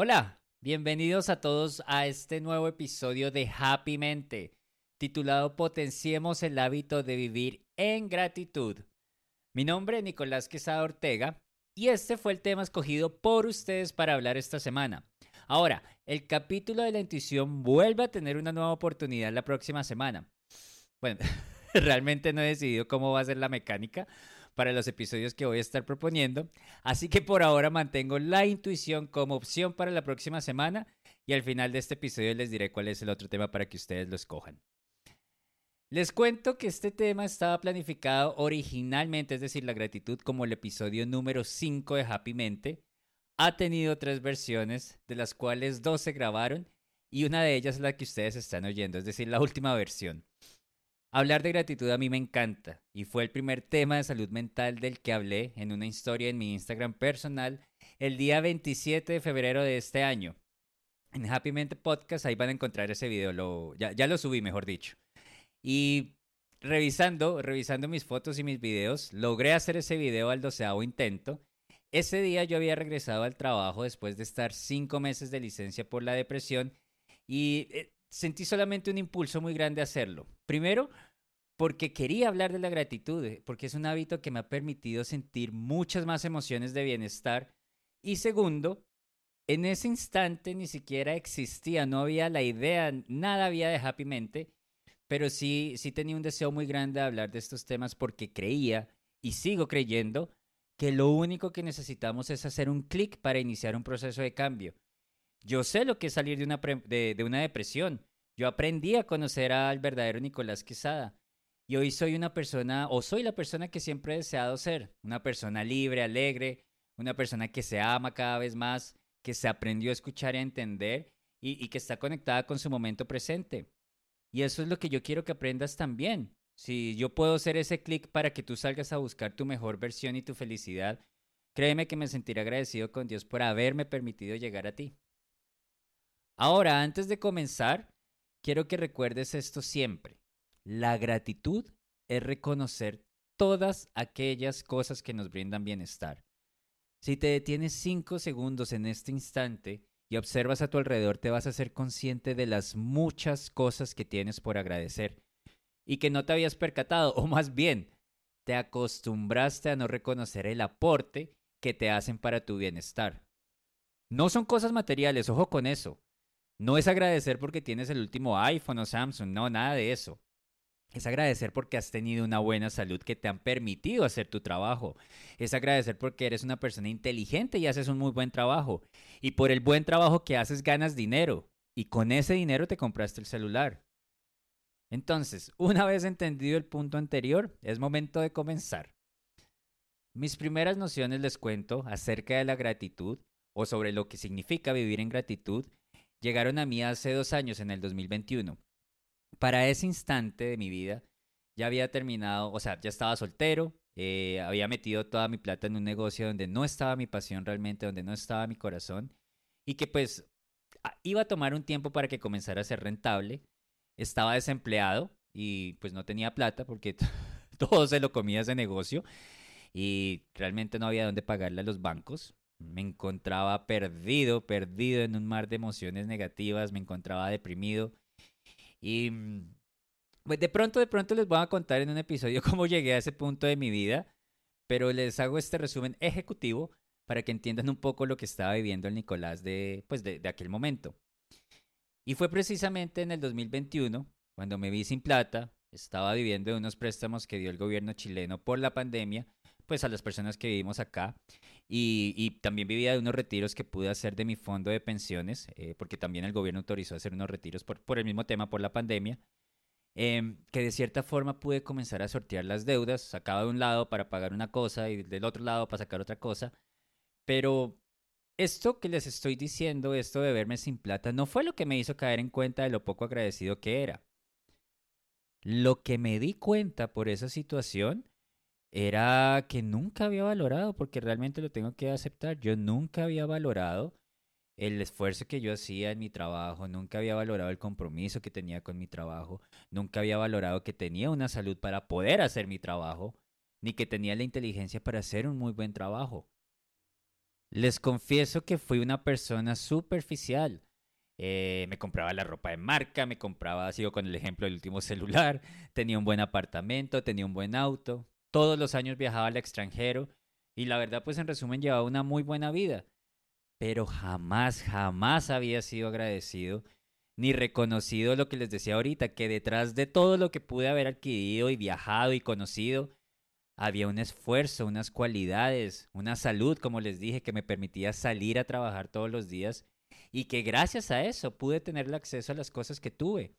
Hola, bienvenidos a todos a este nuevo episodio de Happy Mente, titulado Potenciemos el hábito de vivir en gratitud. Mi nombre es Nicolás Quesada Ortega y este fue el tema escogido por ustedes para hablar esta semana. Ahora, el capítulo de la intuición vuelve a tener una nueva oportunidad la próxima semana. Bueno, realmente no he decidido cómo va a ser la mecánica, para los episodios que voy a estar proponiendo. Así que por ahora mantengo la intuición como opción para la próxima semana y al final de este episodio les diré cuál es el otro tema para que ustedes lo escojan. Les cuento que este tema estaba planificado originalmente, es decir, la gratitud como el episodio número 5 de Happy Mente. Ha tenido tres versiones, de las cuales dos se grabaron y una de ellas es la que ustedes están oyendo, es decir, la última versión. Hablar de gratitud a mí me encanta y fue el primer tema de salud mental del que hablé en una historia en mi Instagram personal el día 27 de febrero de este año. En Happy Mente Podcast ahí van a encontrar ese video, lo, ya, ya lo subí mejor dicho. Y revisando, revisando mis fotos y mis videos, logré hacer ese video al doceavo intento. Ese día yo había regresado al trabajo después de estar cinco meses de licencia por la depresión y eh, sentí solamente un impulso muy grande a hacerlo. Primero, porque quería hablar de la gratitud, eh, porque es un hábito que me ha permitido sentir muchas más emociones de bienestar. Y segundo, en ese instante ni siquiera existía, no había la idea, nada había de Happy Mente, pero sí, sí tenía un deseo muy grande de hablar de estos temas porque creía y sigo creyendo que lo único que necesitamos es hacer un clic para iniciar un proceso de cambio. Yo sé lo que es salir de una, de, una depresión. Yo aprendí a conocer al verdadero Nicolás Quesada. Y hoy soy una persona, o soy la persona que siempre he deseado ser. Una persona libre, alegre, una persona que se ama cada vez más, que se aprendió a escuchar y a entender y, y que está conectada con su momento presente. Y eso es lo que yo quiero que aprendas también. Si yo puedo hacer ese clic para que tú salgas a buscar tu mejor versión y tu felicidad, créeme que me sentiré agradecido con Dios por haberme permitido llegar a ti. Ahora, antes de comenzar, quiero que recuerdes esto siempre. La gratitud es reconocer todas aquellas cosas que nos brindan bienestar. Si te detienes cinco segundos en este instante y observas a tu alrededor, te vas a ser consciente de las muchas cosas que tienes por agradecer y que no te habías percatado, o más bien, te acostumbraste a no reconocer el aporte que te hacen para tu bienestar. No son cosas materiales, ojo con eso. No es agradecer porque tienes el último iPhone o Samsung, no, nada de eso. Es agradecer porque has tenido una buena salud que te han permitido hacer tu trabajo. Es agradecer porque eres una persona inteligente y haces un muy buen trabajo. Y por el buen trabajo que haces ganas dinero. Y con ese dinero te compraste el celular. Entonces, una vez entendido el punto anterior, es momento de comenzar. Mis primeras nociones les cuento acerca de la gratitud o sobre lo que significa vivir en gratitud llegaron a mí hace dos años, en el 2021. Para ese instante de mi vida, ya había terminado, o sea, ya estaba soltero, eh, había metido toda mi plata en un negocio donde no estaba mi pasión realmente, donde no estaba mi corazón, y que pues iba a tomar un tiempo para que comenzara a ser rentable. Estaba desempleado y pues no tenía plata porque todo se lo comía ese negocio y realmente no había dónde pagarle a los bancos. Me encontraba perdido, perdido en un mar de emociones negativas, me encontraba deprimido. Y pues de pronto, de pronto les voy a contar en un episodio cómo llegué a ese punto de mi vida, pero les hago este resumen ejecutivo para que entiendan un poco lo que estaba viviendo el Nicolás de, pues de, de aquel momento. Y fue precisamente en el 2021, cuando me vi sin plata, estaba viviendo de unos préstamos que dio el gobierno chileno por la pandemia, pues a las personas que vivimos acá. Y, también vivía de unos retiros que pude hacer de mi fondo de pensiones, eh, porque también el gobierno autorizó hacer unos retiros por, el mismo tema, por la pandemia, em, que de cierta forma pude comenzar a sortear las deudas, sacaba de un lado para pagar una cosa y del otro lado para sacar otra cosa, pero esto que les estoy diciendo, esto de verme sin plata, no fue lo que me hizo caer en cuenta de lo poco agradecido que era. Lo que me di cuenta por esa situación era que nunca había valorado, porque realmente lo tengo que aceptar, yo nunca había valorado el esfuerzo que yo hacía en mi trabajo, nunca había valorado el compromiso que tenía con mi trabajo, nunca había valorado que tenía una salud para poder hacer mi trabajo, ni que tenía la inteligencia para hacer un muy buen trabajo. Les confieso que fui una persona superficial. Eh, me compraba la ropa de marca, me compraba, sigo con el ejemplo del último celular, tenía un buen apartamento, tenía un buen auto, todos los años viajaba al extranjero y la verdad pues en resumen llevaba una muy buena vida. Pero jamás, jamás había sido agradecido ni reconocido lo que les decía ahorita, que detrás de todo lo que pude haber adquirido y viajado y conocido, había un esfuerzo, unas cualidades, una salud, como les dije, que me permitía salir a trabajar todos los días y que gracias a eso pude tener el acceso a las cosas que tuve.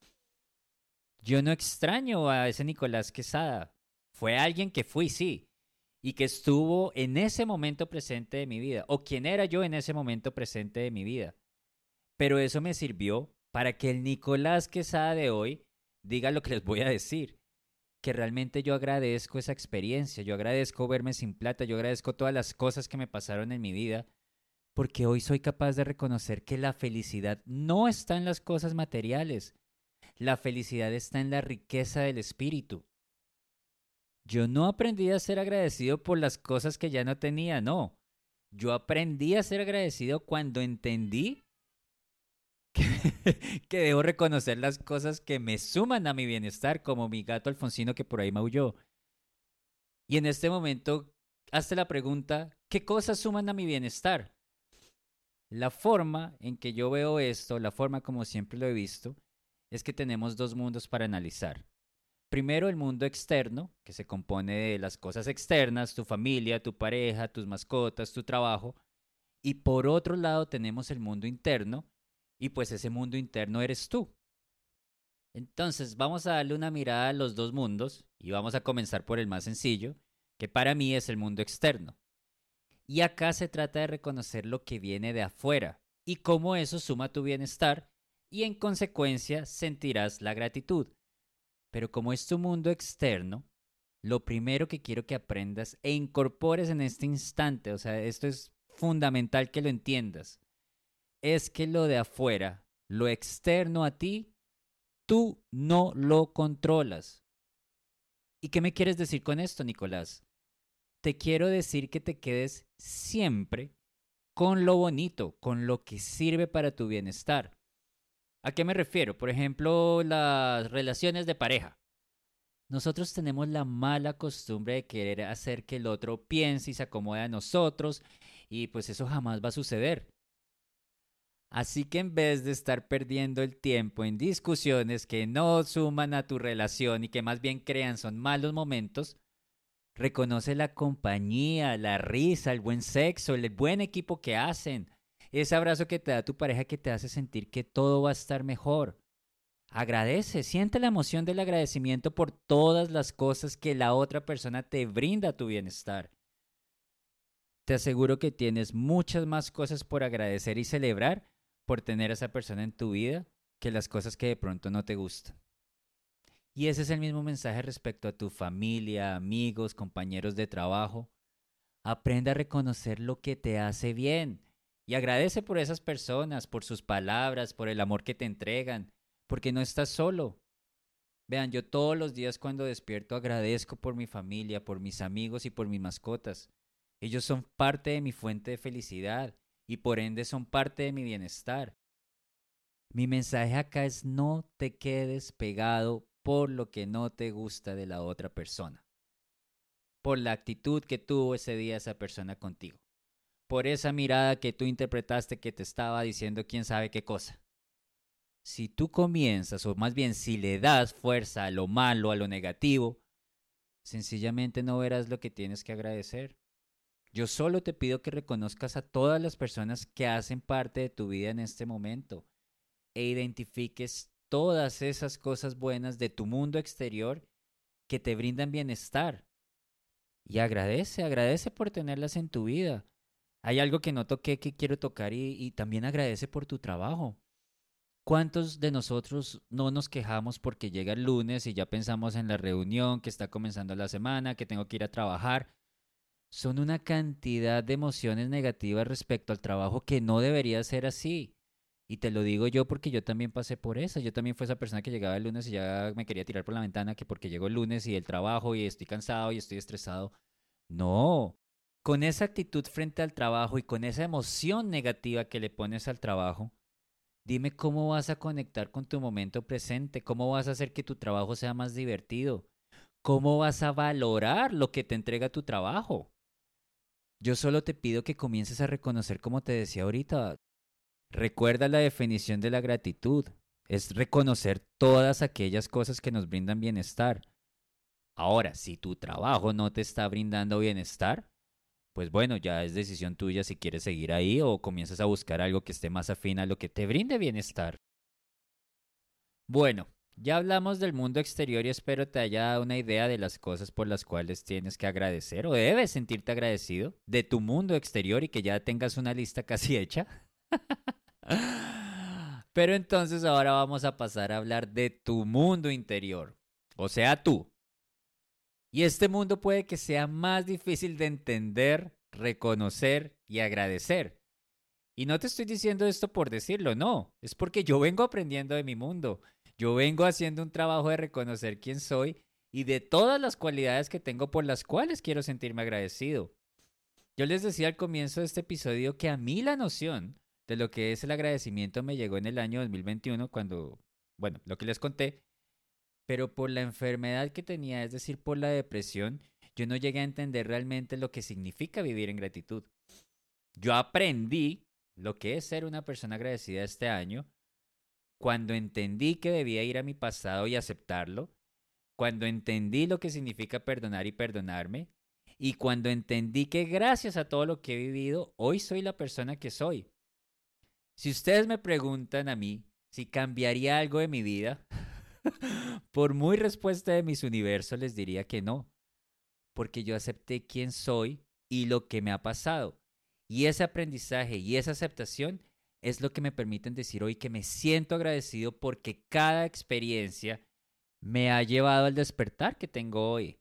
Yo no extraño a ese Nicolás Quesada. Fue alguien que fui, sí, y que estuvo en ese momento presente de mi vida, o quien era yo en ese momento presente de mi vida. Pero eso me sirvió para que el Nicolás Quesada de hoy diga lo que les voy a decir. Que realmente yo agradezco esa experiencia, yo agradezco verme sin plata, yo agradezco todas las cosas que me pasaron en mi vida, porque hoy soy capaz de reconocer que la felicidad no está en las cosas materiales, la felicidad está en la riqueza del espíritu. Yo no aprendí a ser agradecido por las cosas que ya no tenía, no. Yo aprendí a ser agradecido cuando entendí que, debo reconocer las cosas que me suman a mi bienestar, como mi gato Alfonsino que por ahí maulló. Y en este momento, hazte la pregunta, ¿qué cosas suman a mi bienestar? La forma en que yo veo esto, la forma como siempre lo he visto, es que tenemos dos mundos para analizar. Primero, el mundo externo, que se compone de las cosas externas, tu familia, tu pareja, tus mascotas, tu trabajo. Y por otro lado tenemos el mundo interno, y pues ese mundo interno eres tú. Entonces vamos a darle una mirada a los dos mundos y vamos a comenzar por el más sencillo, que para mí es el mundo externo. Y acá se trata de reconocer lo que viene de afuera y cómo eso suma tu bienestar y en consecuencia sentirás la gratitud. Pero como es tu mundo externo, lo primero que quiero que aprendas e incorpores en este instante, o sea, esto es fundamental que lo entiendas, es que lo de afuera, lo externo a ti, tú no lo controlas. ¿Y qué me quieres decir con esto, Nicolás? Te quiero decir que te quedes siempre con lo bonito, con lo que sirve para tu bienestar. ¿A qué me refiero? Por ejemplo, las relaciones de pareja. Nosotros tenemos la mala costumbre de querer hacer que el otro piense y se acomode a nosotros y pues eso jamás va a suceder. Así que en vez de estar perdiendo el tiempo en discusiones que no suman a tu relación y que más bien crean son malos momentos, reconoce la compañía, la risa, el buen sexo, el buen equipo que hacen, ese abrazo que te da tu pareja que te hace sentir que todo va a estar mejor. Agradece, siente la emoción del agradecimiento por todas las cosas que la otra persona te brinda a tu bienestar. Te aseguro que tienes muchas más cosas por agradecer y celebrar por tener a esa persona en tu vida que las cosas que de pronto no te gustan. Y ese es el mismo mensaje respecto a tu familia, amigos, compañeros de trabajo. Aprende a reconocer lo que te hace bien y agradece por esas personas, por sus palabras, por el amor que te entregan, porque no estás solo. Vean, yo todos los días cuando despierto agradezco por mi familia, por mis amigos y por mis mascotas. Ellos son parte de mi fuente de felicidad y por ende son parte de mi bienestar. Mi mensaje acá es no te quedes pegado por lo que no te gusta de la otra persona, por la actitud que tuvo ese día esa persona contigo, por esa mirada que tú interpretaste que te estaba diciendo quién sabe qué cosa. Si tú comienzas, o más bien si le das fuerza a lo malo, a lo negativo, sencillamente no verás lo que tienes que agradecer. Yo solo te pido que reconozcas a todas las personas que hacen parte de tu vida en este momento e identifiques todas esas cosas buenas de tu mundo exterior que te brindan bienestar. Y agradece, agradece por tenerlas en tu vida. Hay algo que no toqué que quiero tocar y, también agradece por tu trabajo. ¿Cuántos de nosotros no nos quejamos porque llega el lunes y ya pensamos en la reunión, que está comenzando la semana, que tengo que ir a trabajar? son una cantidad de emociones negativas respecto al trabajo que no debería ser así. Y te lo digo yo porque yo también pasé por eso. Yo también fui esa persona que llegaba el lunes y ya me quería tirar por la ventana que porque llegó el lunes y el trabajo y estoy cansado y estoy estresado. No. Con esa actitud frente al trabajo y con esa emoción negativa que le pones al trabajo, dime cómo vas a conectar con tu momento presente, cómo vas a hacer que tu trabajo sea más divertido, cómo vas a valorar lo que te entrega tu trabajo. Yo solo te pido que comiences a reconocer, como te decía ahorita, recuerda la definición de la gratitud, es reconocer todas aquellas cosas que nos brindan bienestar. Ahora, si tu trabajo no te está brindando bienestar, pues bueno, ya es decisión tuya si quieres seguir ahí o comienzas a buscar algo que esté más afín a lo que te brinde bienestar. Bueno, ya hablamos del mundo exterior y espero te haya dado una idea de las cosas por las cuales tienes que agradecer o debes sentirte agradecido de tu mundo exterior y que ya tengas una lista casi hecha. Pero entonces ahora vamos a pasar a hablar de tu mundo interior, o sea, tú. Y este mundo puede que sea más difícil de entender, reconocer y agradecer. Y no te estoy diciendo esto por decirlo, no, es porque yo vengo aprendiendo de mi mundo. Yo vengo haciendo un trabajo de reconocer quién soy y de todas las cualidades que tengo por las cuales quiero sentirme agradecido. Yo les decía al comienzo de este episodio que a mí la noción de lo que es el agradecimiento me llegó en el año 2021 cuando, bueno, lo que les conté, pero por la enfermedad que tenía, es decir, por la depresión, yo no llegué a entender realmente lo que significa vivir en gratitud. Yo aprendí lo que es ser una persona agradecida este año cuando entendí que debía ir a mi pasado y aceptarlo, cuando entendí lo que significa perdonar y perdonarme, y cuando entendí que gracias a todo lo que he vivido, hoy soy la persona que soy. Si ustedes me preguntan a mí si cambiaría algo de mi vida, Por muy respuesta de mis universos les diría que no, porque yo acepté quién soy y lo que me ha pasado. Y ese aprendizaje y esa aceptación es lo que me permiten decir hoy que me siento agradecido porque cada experiencia me ha llevado al despertar que tengo hoy.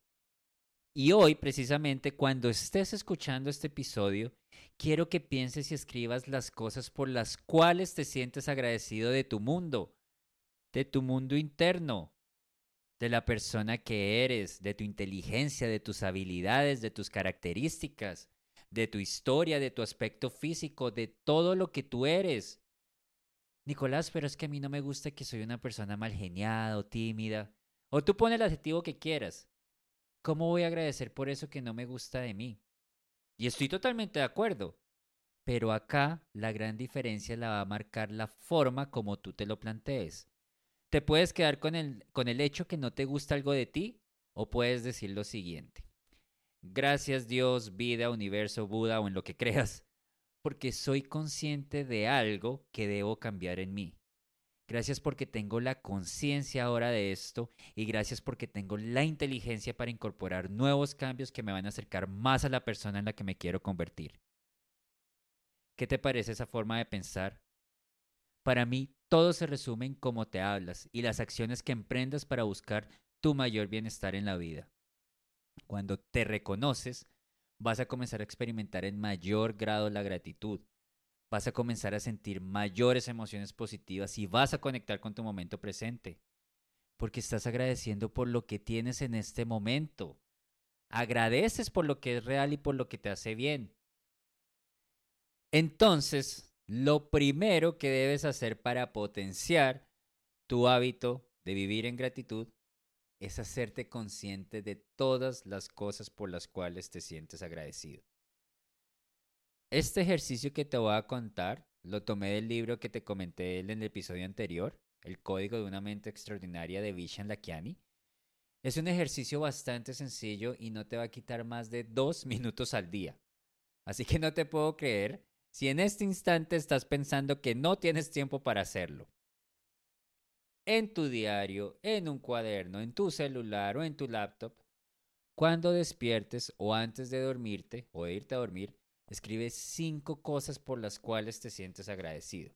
Y hoy, precisamente, cuando estés escuchando este episodio, quiero que pienses y escribas las cosas por las cuales te sientes agradecido de tu mundo, de tu mundo interno, de la persona que eres, de tu inteligencia, de tus habilidades, de tus características, de tu historia, de tu aspecto físico, de todo lo que tú eres. Nicolás, pero es que a mí no me gusta que soy una persona mal geniada o tímida. O tú pones el adjetivo que quieras. ¿Cómo voy a agradecer por eso que no me gusta de mí? Y estoy totalmente de acuerdo. Pero acá la gran diferencia la va a marcar la forma como tú te lo plantees. Te puedes quedar con el, con el hecho que no te gusta algo de ti o puedes decir lo siguiente. Gracias Dios, vida, universo, Buda o en lo que creas, porque soy consciente de algo que debo cambiar en mí. Gracias porque tengo la conciencia ahora de esto y gracias porque tengo la inteligencia para incorporar nuevos cambios que me van a acercar más a la persona en la que me quiero convertir. ¿Qué te parece esa forma de pensar? Para mí, todo se resume en cómo te hablas y las acciones que emprendas para buscar tu mayor bienestar en la vida. Cuando te reconoces, vas a comenzar a experimentar en mayor grado la gratitud. Vas a comenzar a sentir mayores emociones positivas y vas a conectar con tu momento presente. Porque estás agradeciendo por lo que tienes en este momento. Agradeces por lo que es real y por lo que te hace bien. Entonces, lo primero que debes hacer para potenciar tu hábito de vivir en gratitud es hacerte consciente de todas las cosas por las cuales te sientes agradecido. Este ejercicio que te voy a contar lo tomé del libro que te comenté en el episodio anterior, El Código de una Mente Extraordinaria de Vishen Lakiani. Es un ejercicio bastante sencillo y no te va a quitar más de dos minutos al día. Así que no te puedo creer si en este instante estás pensando que no tienes tiempo para hacerlo. En tu diario, en un cuaderno, en tu celular o en tu laptop, cuando despiertes o antes de dormirte o de irte a dormir, escribe cinco cosas por las cuales te sientes agradecido.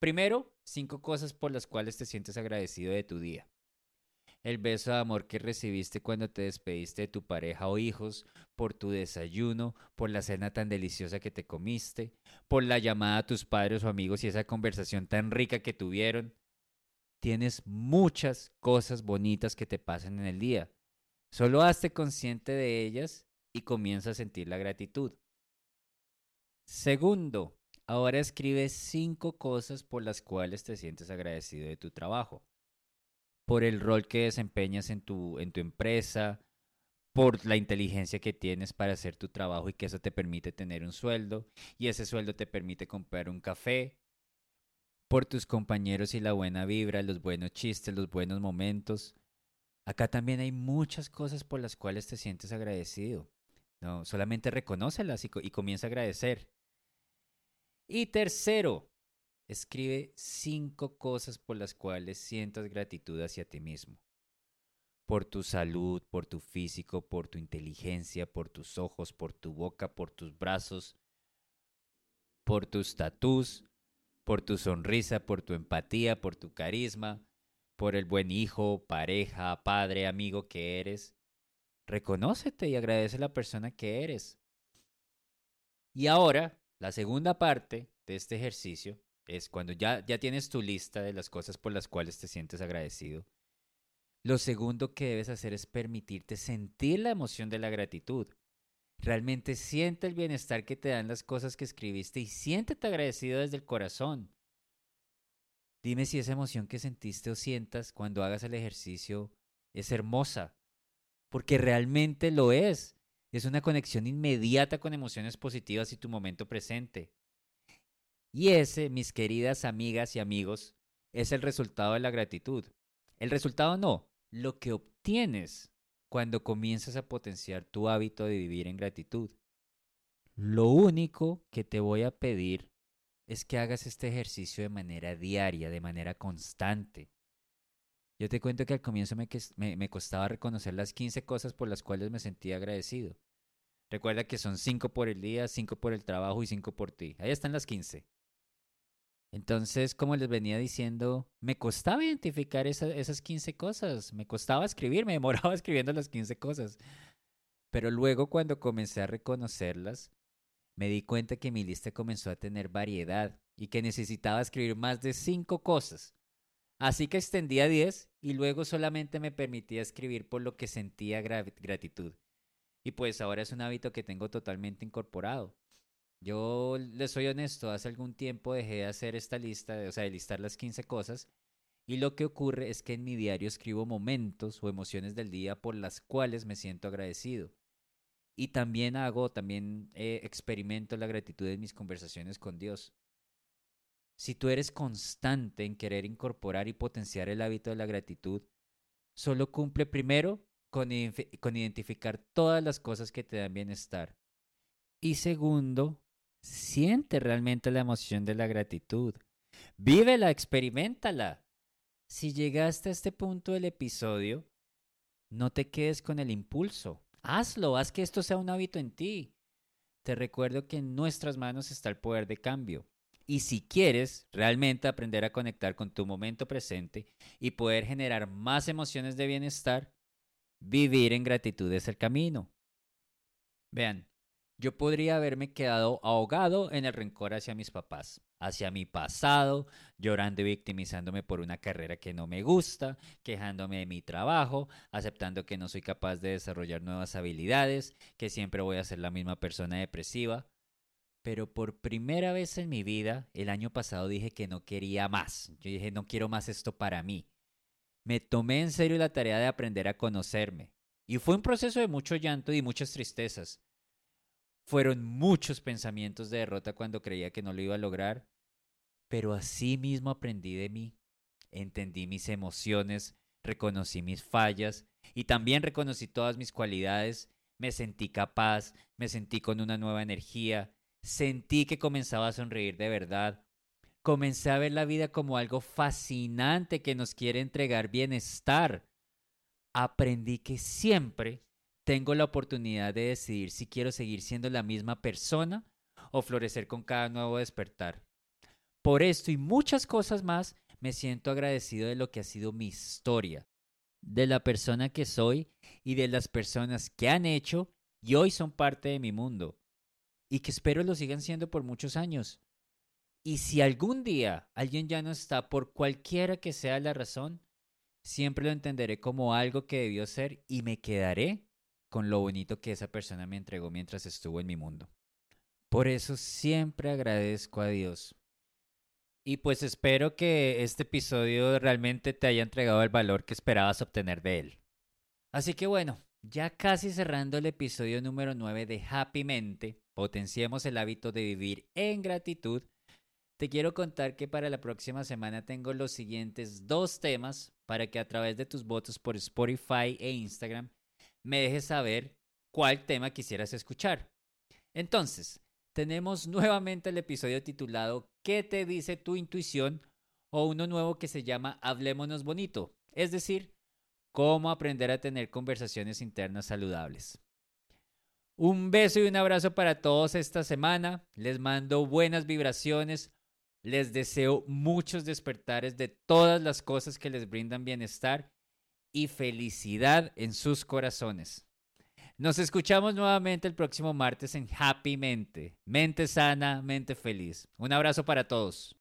Primero, cinco cosas por las cuales te sientes agradecido de tu día el beso de amor que recibiste cuando te despediste de tu pareja o hijos, por tu desayuno, por la cena tan deliciosa que te comiste, por la llamada a tus padres o amigos y esa conversación tan rica que tuvieron. Tienes muchas cosas bonitas que te pasan en el día. Solo hazte consciente de ellas y comienza a sentir la gratitud. Segundo, ahora escribe cinco cosas por las cuales te sientes agradecido de tu trabajo. Por el rol que desempeñas en tu, en tu empresa, por la inteligencia que tienes para hacer tu trabajo y que eso te permite tener un sueldo y ese sueldo te permite comprar un café, por tus compañeros y la buena vibra, los buenos chistes, los buenos momentos. Acá también hay muchas cosas por las cuales te sientes agradecido. No, solamente reconócelas y, y comienza a agradecer. Y tercero, escribe cinco cosas por las cuales sientas gratitud hacia ti mismo. Por tu salud, por tu físico, por tu inteligencia, por tus ojos, por tu boca, por tus brazos, por tu estatus, por tu sonrisa, por tu empatía, por tu carisma, por el buen hijo, pareja, padre, amigo que eres. Reconócete y agradece a la persona que eres. Y ahora, la segunda parte de este ejercicio es cuando ya, ya tienes tu lista de las cosas por las cuales te sientes agradecido. Lo segundo que debes hacer es permitirte sentir la emoción de la gratitud. Realmente siente el bienestar que te dan las cosas que escribiste y siéntete agradecido desde el corazón. Dime si esa emoción que sentiste o sientas cuando hagas el ejercicio es hermosa, porque realmente lo es. Es una conexión inmediata con emociones positivas y tu momento presente. Y ese, mis queridas amigas y amigos, es el resultado de la gratitud. El resultado no, lo que obtienes cuando comienzas a potenciar tu hábito de vivir en gratitud. Lo único que te voy a pedir es que hagas este ejercicio de manera diaria, de manera constante. Yo te cuento que al comienzo me, costaba reconocer las 15 cosas por las cuales me sentía agradecido. Recuerda que son 5 por el día, 5 por el trabajo y 5 por ti. Ahí están las 15. Entonces, como les venía diciendo, me costaba identificar esas 15 cosas, me costaba escribir, me demoraba escribiendo las 15 cosas. Pero luego cuando comencé a reconocerlas, me di cuenta que mi lista comenzó a tener variedad y que necesitaba escribir más de 5 cosas. Así que extendí a 10 y luego solamente me permitía escribir por lo que sentía gratitud. Y pues ahora es un hábito que tengo totalmente incorporado. Yo les soy honesto, hace algún tiempo dejé de hacer esta lista, o sea, de listar las 15 cosas, y lo que ocurre es que en mi diario escribo momentos o emociones del día por las cuales me siento agradecido. Y también hago, también eh, experimento la gratitud en mis conversaciones con Dios. Si tú eres constante en querer incorporar y potenciar el hábito de la gratitud, solo cumple primero con, con identificar todas las cosas que te dan bienestar. Y segundo, Siente realmente la emoción de la gratitud. Vívela, experimentala. Si llegaste a este punto del episodio, no te quedes con el impulso. Hazlo, haz que esto sea un hábito en ti. Te recuerdo que en nuestras manos está el poder de cambio. Y si quieres realmente aprender a conectar con tu momento presente y poder generar más emociones de bienestar, vivir en gratitud es el camino. Vean, yo podría haberme quedado ahogado en el rencor hacia mis papás, hacia mi pasado, llorando y victimizándome por una carrera que no me gusta, quejándome de mi trabajo, aceptando que no soy capaz de desarrollar nuevas habilidades, que siempre voy a ser la misma persona depresiva. Pero por primera vez en mi vida, el año pasado dije que no quería más. Yo dije, no quiero más esto para mí. Me tomé en serio la tarea de aprender a conocerme. Y fue un proceso de mucho llanto y muchas tristezas fueron muchos pensamientos de derrota cuando creía que no lo iba a lograr, pero así mismo aprendí de mí. Entendí mis emociones, reconocí mis fallas y también reconocí todas mis cualidades. Me sentí capaz, me sentí con una nueva energía, sentí que comenzaba a sonreír de verdad. Comencé a ver la vida como algo fascinante que nos quiere entregar bienestar. Aprendí que siempre tengo la oportunidad de decidir si quiero seguir siendo la misma persona o florecer con cada nuevo despertar. Por esto y muchas cosas más, me siento agradecido de lo que ha sido mi historia, de la persona que soy y de las personas que han hecho y hoy son parte de mi mundo, y que espero lo sigan siendo por muchos años. Y si algún día alguien ya no está por cualquiera que sea la razón, siempre lo entenderé como algo que debió ser y me quedaré con lo bonito que esa persona me entregó mientras estuvo en mi mundo. Por eso siempre agradezco a Dios. Y pues espero que este episodio realmente te haya entregado el valor que esperabas obtener de él. Así que bueno, ya casi cerrando el episodio número 9 de Happy Mente, potenciemos el hábito de vivir en gratitud, te quiero contar que para la próxima semana tengo los siguientes dos temas para que a través de tus votos por Spotify e Instagram me dejes saber cuál tema quisieras escuchar. Entonces, tenemos nuevamente el episodio titulado ¿Qué te dice tu intuición? o uno nuevo que se llama Hablémonos Bonito, es decir, cómo aprender a tener conversaciones internas saludables. Un beso y un abrazo para todos esta semana. Les mando buenas vibraciones. Les deseo muchos despertares de todas las cosas que les brindan bienestar y felicidad en sus corazones. Nos escuchamos nuevamente el próximo martes en Happy Mente. Mente sana, mente feliz. Un abrazo para todos.